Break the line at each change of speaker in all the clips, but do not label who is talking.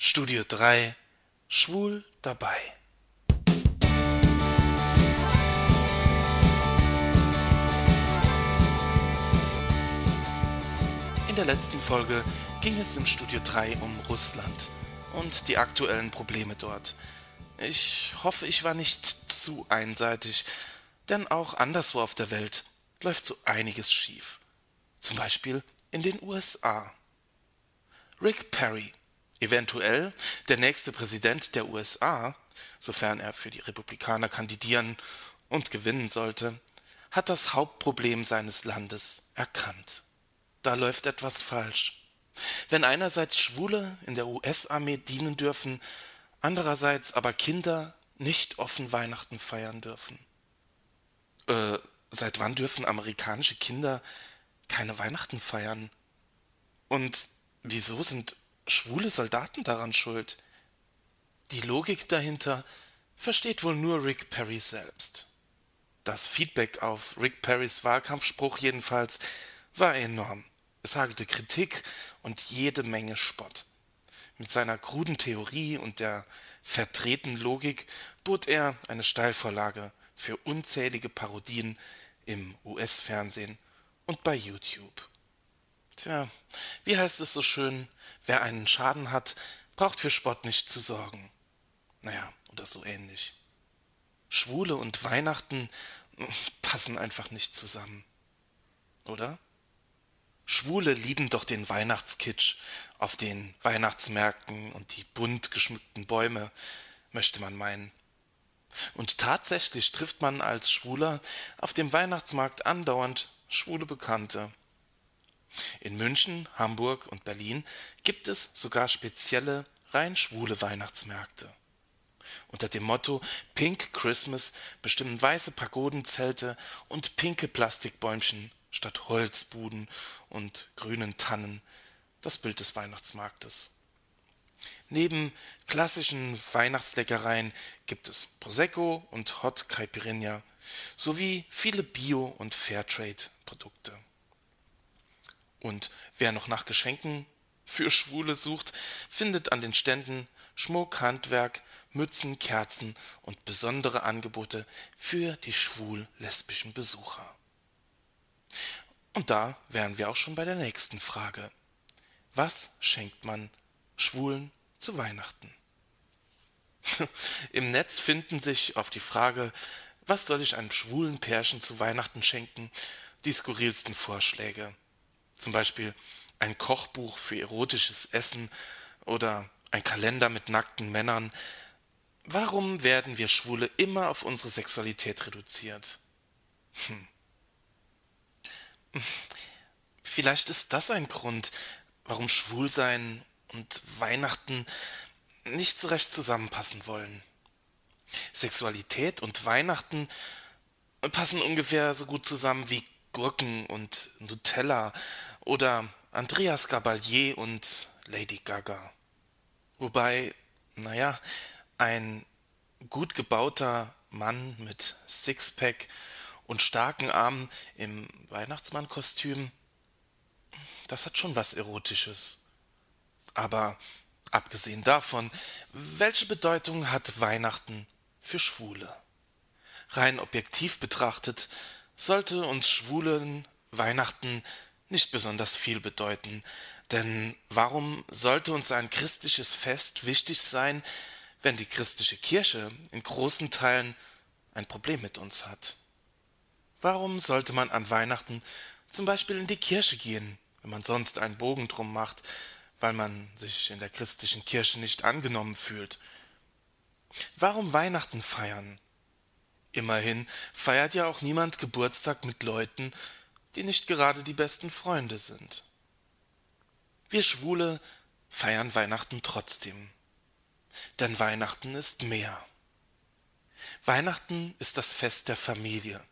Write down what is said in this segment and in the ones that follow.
Studio 3 Schwul dabei. In der letzten Folge ging es im Studio 3 um Russland und die aktuellen Probleme dort. Ich hoffe, ich war nicht zu einseitig, denn auch anderswo auf der Welt läuft so einiges schief. Zum Beispiel in den USA. Rick Perry, eventuell der nächste Präsident der USA, sofern er für die Republikaner kandidieren und gewinnen sollte, hat das Hauptproblem seines Landes erkannt. Da läuft etwas falsch. Wenn einerseits Schwule in der US-Armee dienen dürfen, andererseits aber Kinder nicht offen Weihnachten feiern dürfen. Äh, seit wann dürfen amerikanische Kinder keine Weihnachten feiern? Und wieso sind schwule Soldaten daran schuld? Die Logik dahinter versteht wohl nur Rick Perry selbst. Das Feedback auf Rick Perrys Wahlkampfspruch jedenfalls war enorm. Es hagelte Kritik und jede Menge Spott. Mit seiner kruden Theorie und der verdrehten Logik bot er eine Steilvorlage für unzählige Parodien im US-Fernsehen und bei YouTube. Tja, wie heißt es so schön, wer einen Schaden hat, braucht für Spott nicht zu sorgen. Naja, oder so ähnlich. Schwule und Weihnachten passen einfach nicht zusammen. Oder? Schwule lieben doch den Weihnachtskitsch auf den Weihnachtsmärkten und die bunt geschmückten Bäume, möchte man meinen. Und tatsächlich trifft man als Schwuler auf dem Weihnachtsmarkt andauernd schwule Bekannte. In München, Hamburg und Berlin gibt es sogar spezielle rein schwule Weihnachtsmärkte. Unter dem Motto Pink Christmas bestimmen weiße Pagodenzelte und pinke Plastikbäumchen statt Holzbuden und grünen Tannen das Bild des Weihnachtsmarktes. Neben klassischen Weihnachtsleckereien gibt es Prosecco und Hot Caipirinha sowie viele Bio- und Fairtrade-Produkte. Und wer noch nach Geschenken für Schwule sucht, findet an den Ständen Schmuck, Handwerk, Mützen, Kerzen und besondere Angebote für die schwul-lesbischen Besucher. Und da wären wir auch schon bei der nächsten Frage. Was schenkt man Schwulen zu Weihnachten? Im Netz finden sich auf die Frage, was soll ich einem schwulen Pärchen zu Weihnachten schenken, die skurrilsten Vorschläge. Zum Beispiel ein Kochbuch für erotisches Essen oder ein Kalender mit nackten Männern. Warum werden wir Schwule immer auf unsere Sexualität reduziert? Hm. Vielleicht ist das ein Grund, warum Schwulsein und Weihnachten nicht so recht zusammenpassen wollen. Sexualität und Weihnachten passen ungefähr so gut zusammen wie Gurken und Nutella oder Andreas Gabalier und Lady Gaga. Wobei, naja, ein gut gebauter Mann mit Sixpack und starken Armen im Weihnachtsmannkostüm, das hat schon was Erotisches. Aber abgesehen davon, welche Bedeutung hat Weihnachten für Schwule? Rein objektiv betrachtet sollte uns Schwulen Weihnachten nicht besonders viel bedeuten, denn warum sollte uns ein christliches Fest wichtig sein, wenn die christliche Kirche in großen Teilen ein Problem mit uns hat? Warum sollte man an Weihnachten zum Beispiel in die Kirche gehen, wenn man sonst einen Bogen drum macht, weil man sich in der christlichen Kirche nicht angenommen fühlt? Warum Weihnachten feiern? Immerhin feiert ja auch niemand Geburtstag mit Leuten, die nicht gerade die besten Freunde sind. Wir Schwule feiern Weihnachten trotzdem. Denn Weihnachten ist mehr. Weihnachten ist das Fest der Familie.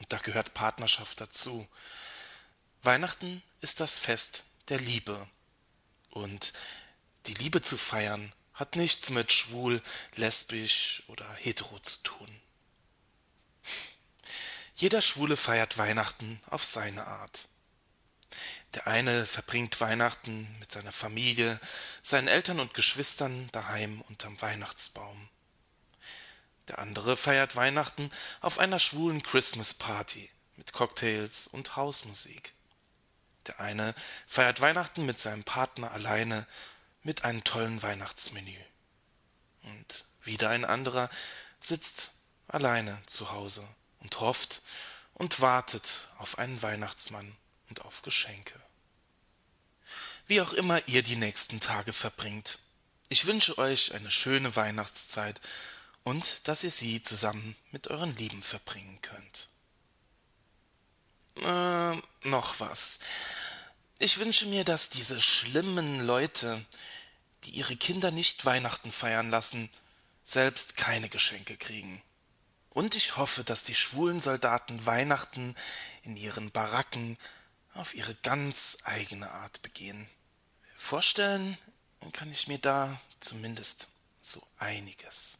Und da gehört Partnerschaft dazu. Weihnachten ist das Fest der Liebe. Und die Liebe zu feiern hat nichts mit schwul, lesbisch oder hetero zu tun. Jeder Schwule feiert Weihnachten auf seine Art. Der eine verbringt Weihnachten mit seiner Familie, seinen Eltern und Geschwistern daheim unterm Weihnachtsbaum. Der andere feiert Weihnachten auf einer schwulen Christmas Party mit Cocktails und Hausmusik. Der eine feiert Weihnachten mit seinem Partner alleine mit einem tollen Weihnachtsmenü. Und wieder ein anderer sitzt alleine zu Hause und hofft und wartet auf einen Weihnachtsmann und auf Geschenke. Wie auch immer ihr die nächsten Tage verbringt, ich wünsche euch eine schöne Weihnachtszeit und dass ihr sie zusammen mit euren Lieben verbringen könnt. Äh, noch was. Ich wünsche mir, dass diese schlimmen Leute, die ihre Kinder nicht Weihnachten feiern lassen, selbst keine Geschenke kriegen. Und ich hoffe, dass die schwulen Soldaten Weihnachten in ihren Baracken auf ihre ganz eigene Art begehen. Vorstellen kann ich mir da zumindest so einiges.